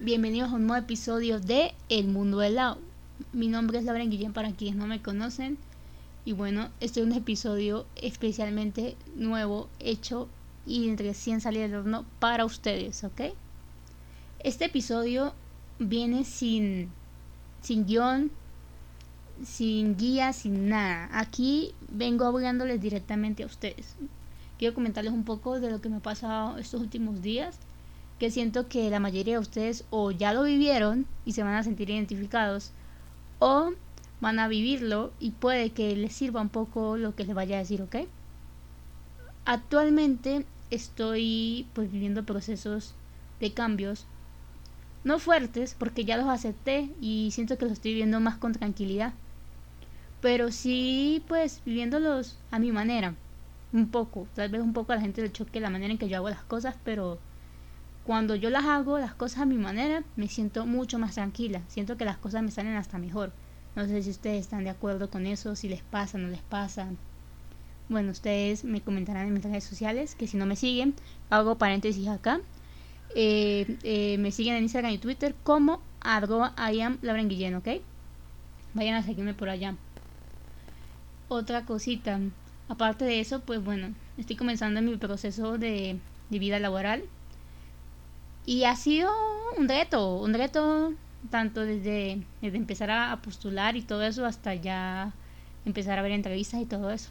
Bienvenidos a un nuevo episodio de El Mundo del Lado. Mi nombre es Laura Guillén para quienes no me conocen. Y bueno, este es un episodio especialmente nuevo, hecho y recién salido del horno para ustedes, ¿ok? Este episodio viene sin, sin guion, sin guía, sin nada. Aquí vengo hablándoles directamente a ustedes. Quiero comentarles un poco de lo que me ha pasado estos últimos días que siento que la mayoría de ustedes o ya lo vivieron y se van a sentir identificados o van a vivirlo y puede que les sirva un poco lo que les vaya a decir, ¿ok? Actualmente estoy pues viviendo procesos de cambios no fuertes porque ya los acepté y siento que los estoy viviendo más con tranquilidad pero sí pues viviéndolos a mi manera un poco tal vez un poco a la gente le choque la manera en que yo hago las cosas pero cuando yo las hago, las cosas a mi manera, me siento mucho más tranquila. Siento que las cosas me salen hasta mejor. No sé si ustedes están de acuerdo con eso, si les pasa, no les pasa. Bueno, ustedes me comentarán en mis redes sociales, que si no me siguen, hago paréntesis acá. Eh, eh, me siguen en Instagram y Twitter como arroba Guillén, ¿ok? Vayan a seguirme por allá. Otra cosita, aparte de eso, pues bueno, estoy comenzando mi proceso de vida laboral y ha sido un reto, un reto tanto desde, desde empezar a, postular y todo eso hasta ya empezar a ver entrevistas y todo eso.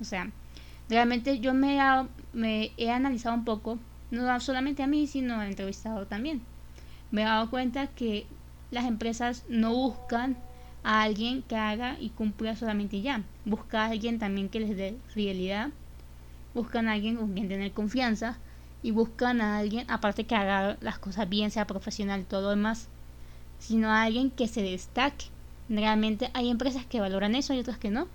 O sea, realmente yo me, me he analizado un poco, no solamente a mí, sino al entrevistado también. Me he dado cuenta que las empresas no buscan a alguien que haga y cumpla solamente ya. Buscan a alguien también que les dé realidad. Buscan a alguien con quien tener confianza y buscan a alguien, aparte que haga las cosas bien, sea profesional y todo lo demás, sino a alguien que se destaque. Realmente hay empresas que valoran eso y otras que no,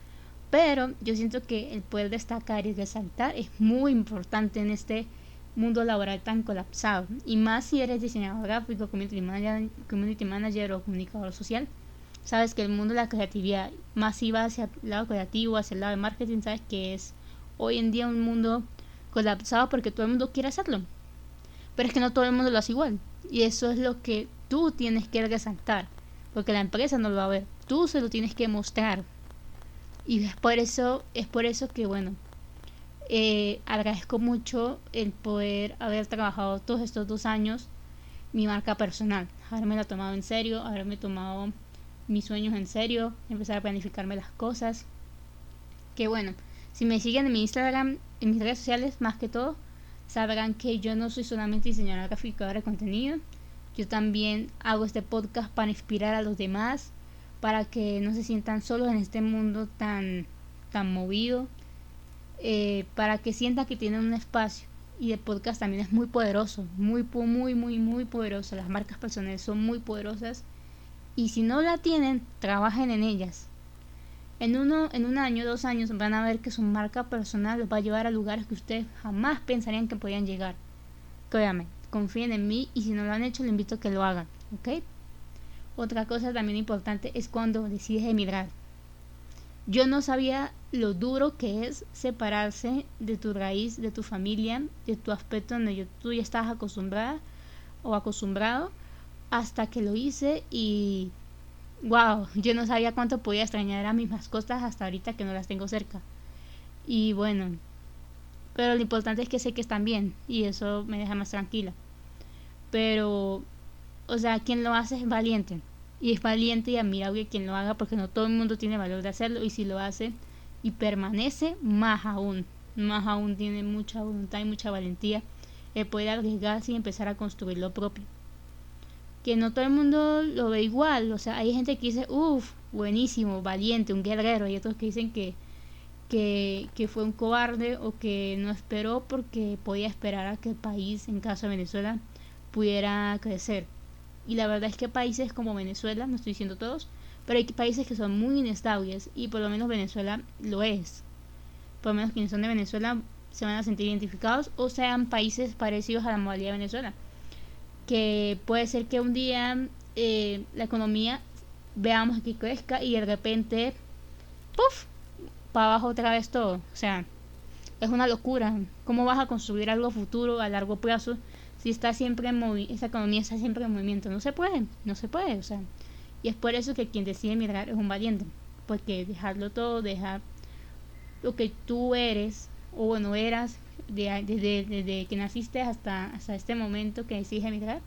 pero yo siento que el poder destacar y resaltar es muy importante en este mundo laboral tan colapsado. Y más si eres diseñador gráfico, community manager, community manager o comunicador social. Sabes que el mundo de la creatividad masiva hacia el lado creativo, hacia el lado de marketing, sabes que es hoy en día un mundo colapsado porque todo el mundo quiere hacerlo. Pero es que no todo el mundo lo hace igual. Y eso es lo que tú tienes que resaltar. Porque la empresa no lo va a ver. Tú se lo tienes que mostrar. Y es por eso, es por eso que bueno, eh, agradezco mucho el poder haber trabajado todos estos dos años mi marca personal, haberme la tomado en serio, haberme tomado mis sueños en serio, empezar a planificarme las cosas. Que bueno, si me siguen en mi Instagram, en mis redes sociales más que todo, sabrán que yo no soy solamente diseñadora gráfica de contenido. Yo también hago este podcast para inspirar a los demás, para que no se sientan solos en este mundo tan, tan movido, eh, para que sientan que tienen un espacio. Y el podcast también es muy poderoso, muy, muy, muy, muy poderoso. Las marcas personales son muy poderosas. Y si no la tienen, trabajen en ellas. En, uno, en un año, dos años van a ver que su marca personal los va a llevar a lugares que ustedes jamás pensarían que podían llegar. Créanme, confíen en mí y si no lo han hecho, les invito a que lo hagan, ¿ok? Otra cosa también importante es cuando decides emigrar. Yo no sabía lo duro que es separarse de tu raíz, de tu familia, de tu aspecto donde tú ya estabas acostumbrada o acostumbrado, hasta que lo hice y wow, yo no sabía cuánto podía extrañar a mis mascotas hasta ahorita que no las tengo cerca. Y bueno, pero lo importante es que sé que están bien y eso me deja más tranquila. Pero, o sea, quien lo hace es valiente. Y es valiente y admirable quien lo haga porque no todo el mundo tiene valor de hacerlo y si lo hace y permanece, más aún. Más aún tiene mucha voluntad y mucha valentía el poder arriesgarse y empezar a construir lo propio que no todo el mundo lo ve igual. O sea, hay gente que dice, uff, buenísimo, valiente, un guerrero. Y otros que dicen que, que, que, fue un cobarde o que no esperó porque podía esperar a que el país, en caso de Venezuela, pudiera crecer. Y la verdad es que países como Venezuela, no estoy diciendo todos, pero hay países que son muy inestables y por lo menos Venezuela lo es. Por lo menos quienes son de Venezuela se van a sentir identificados o sean países parecidos a la modalidad de Venezuela que puede ser que un día eh, la economía veamos que crezca y de repente, ¡puf! para abajo otra vez todo. O sea, es una locura. ¿Cómo vas a construir algo futuro a largo plazo si está siempre en esa economía está siempre en movimiento. No se puede, no se puede, o sea. Y es por eso que quien decide emigrar es un valiente, porque dejarlo todo, dejar lo que tú eres, o bueno, eras desde, desde, que naciste hasta, hasta este momento que decides emigrar,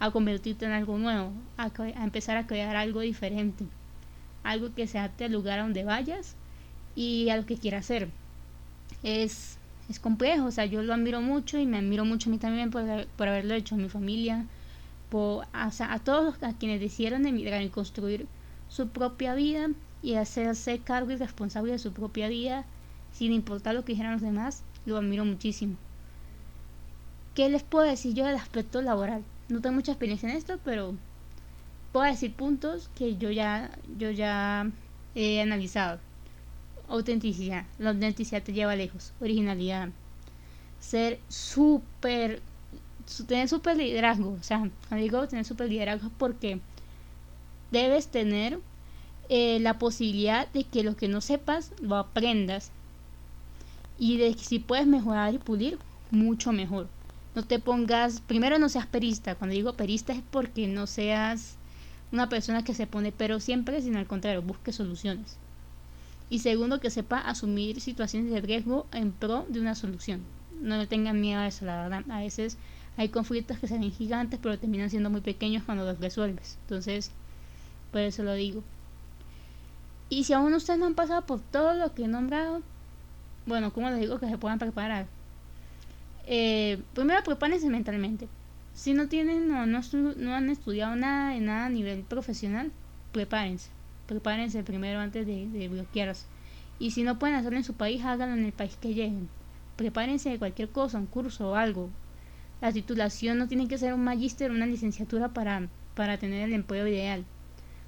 a convertirte en algo nuevo, a, a empezar a crear algo diferente, algo que se adapte al lugar a donde vayas y a lo que quieras hacer. Es, es complejo, o sea, yo lo admiro mucho y me admiro mucho a mí también por, por haberlo hecho, a mi familia, a, a todos a quienes decidieron emigrar y construir su propia vida y hacerse cargo y responsable de su propia vida sin importar lo que dijeran los demás, lo admiro muchísimo. ¿Qué les puedo decir yo del aspecto laboral? No tengo mucha experiencia en esto, pero puedo decir puntos que yo ya, yo ya he analizado. Autenticidad. La autenticidad te lleva lejos. Originalidad. Ser súper. Tener súper liderazgo. O sea, digo tener súper liderazgo porque debes tener eh, la posibilidad de que lo que no sepas lo aprendas. Y de si puedes mejorar y pulir, mucho mejor. No te pongas. Primero, no seas perista. Cuando digo perista es porque no seas una persona que se pone pero siempre, sino al contrario, busque soluciones. Y segundo, que sepa asumir situaciones de riesgo en pro de una solución. No le tengan miedo a eso, la verdad. A veces hay conflictos que se ven gigantes, pero terminan siendo muy pequeños cuando los resuelves. Entonces, por eso lo digo. Y si aún ustedes no han pasado por todo lo que he nombrado, bueno, como les digo que se puedan preparar? Eh, primero prepárense mentalmente. Si no tienen o no, no, han estudiado nada de nada a nivel profesional, prepárense prepárense primero antes de, de bloquearse. Y si no pueden hacerlo en su país, háganlo en el país que lleguen. Prepárense de cualquier cosa, un curso o algo. La titulación no tiene que ser un magíster o una licenciatura para, para tener el empleo ideal.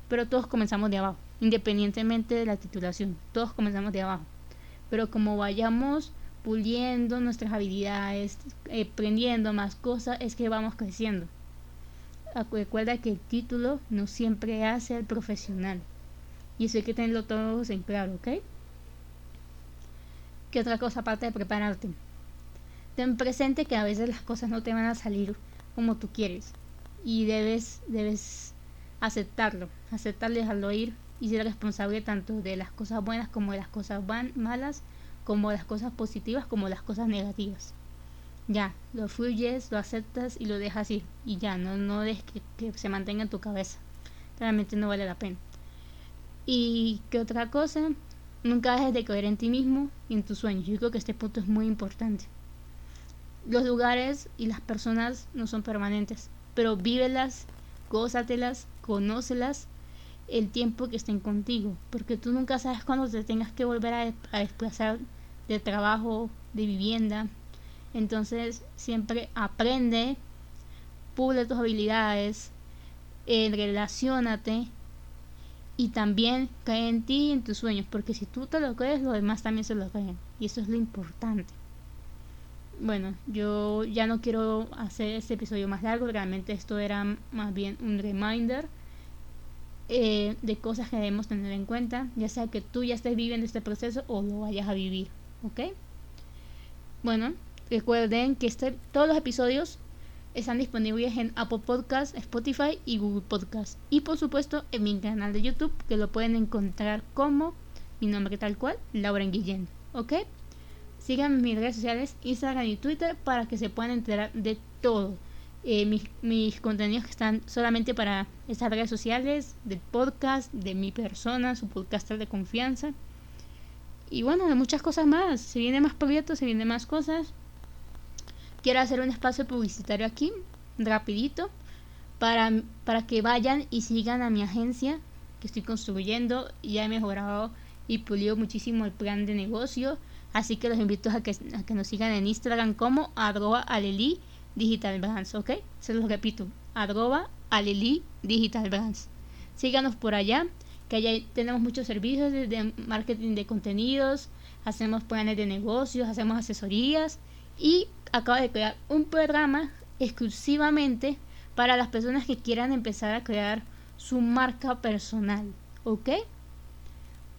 Pero todos comenzamos de abajo, independientemente de la titulación. Todos comenzamos de abajo. Pero como vayamos puliendo nuestras habilidades, aprendiendo más cosas, es que vamos creciendo. Recuerda que el título no siempre hace al profesional. Y eso hay que tenerlo todos en claro, ¿ok? ¿Qué otra cosa aparte de prepararte? Ten presente que a veces las cosas no te van a salir como tú quieres. Y debes, debes aceptarlo, aceptarlo, dejarlo ir y ser responsable tanto de las cosas buenas como de las cosas malas, como de las cosas positivas como de las cosas negativas. Ya, lo fluyes, lo aceptas y lo dejas ir. Y ya, no, no dejes que, que se mantenga en tu cabeza. Realmente no vale la pena. Y qué otra cosa, nunca dejes de creer en ti mismo y en tus sueños. Yo creo que este punto es muy importante. Los lugares y las personas no son permanentes, pero vívelas, gózatelas, conócelas el tiempo que estén contigo, porque tú nunca sabes cuándo te tengas que volver a, desplazar de trabajo, de vivienda. Entonces siempre aprende, pule tus habilidades, eh, relacionate y también cree en ti y en tus sueños, porque si tú te lo crees, los demás también se lo creen. Y eso es lo importante. Bueno, yo ya no quiero hacer este episodio más largo, realmente esto era más bien un reminder eh, de cosas que debemos tener en cuenta, ya sea que tú ya estés viviendo este proceso o lo vayas a vivir, ¿ok? Bueno, recuerden que este, todos los episodios están disponibles en Apple Podcast, Spotify y Google Podcast. Y por supuesto en mi canal de YouTube que lo pueden encontrar como mi nombre tal cual, Laura Guillén. ¿Ok? Sigan mis redes sociales, Instagram y Twitter para que se puedan enterar de todo. Eh, mis, contenidos que están solamente para estas redes sociales, del podcast, de mi persona, su podcaster de confianza. Y bueno, de muchas cosas más. Se vienen más proyectos, se vienen más cosas quiero hacer un espacio publicitario aquí, rapidito, para, para que vayan y sigan a mi agencia que estoy construyendo. Ya he mejorado y pulido muchísimo el plan de negocio. Así que los invito a que, a que nos sigan en Instagram como arroba aleli digital brands, ¿ok? Se los repito, arroba aleli digital brands. Síganos por allá, que allá tenemos muchos servicios de marketing de contenidos, hacemos planes de negocios, hacemos asesorías y acabo de crear un programa exclusivamente para las personas que quieran empezar a crear su marca personal, ¿ok?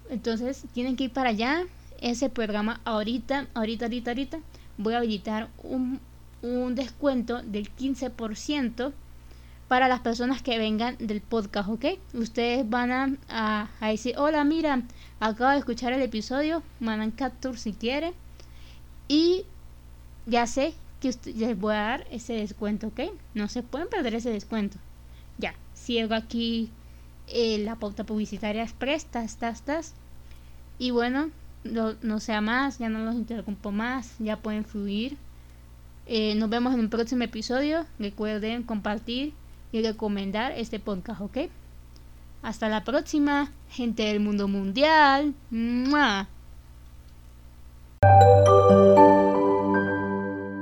Entonces tienen que ir para allá. Ese programa ahorita, ahorita, ahorita, ahorita voy a habilitar un, un descuento del 15% para las personas que vengan del podcast, ¿ok? Ustedes van a, a, decir, hola, mira, acabo de escuchar el episodio, mandan capture si quieren. Y ya sé que les voy a dar ese descuento, ¿ok? No se pueden perder ese descuento. Ya, ciego aquí eh, la pauta publicitaria express, tas, tas, tas. Y bueno, no, sea más, ya no los interrumpo más, ya pueden fluir. Eh, nos vemos en un próximo episodio. Recuerden compartir y recomendar este podcast, ¿ok? Hasta la próxima, gente del mundo mundial. ¡Mua!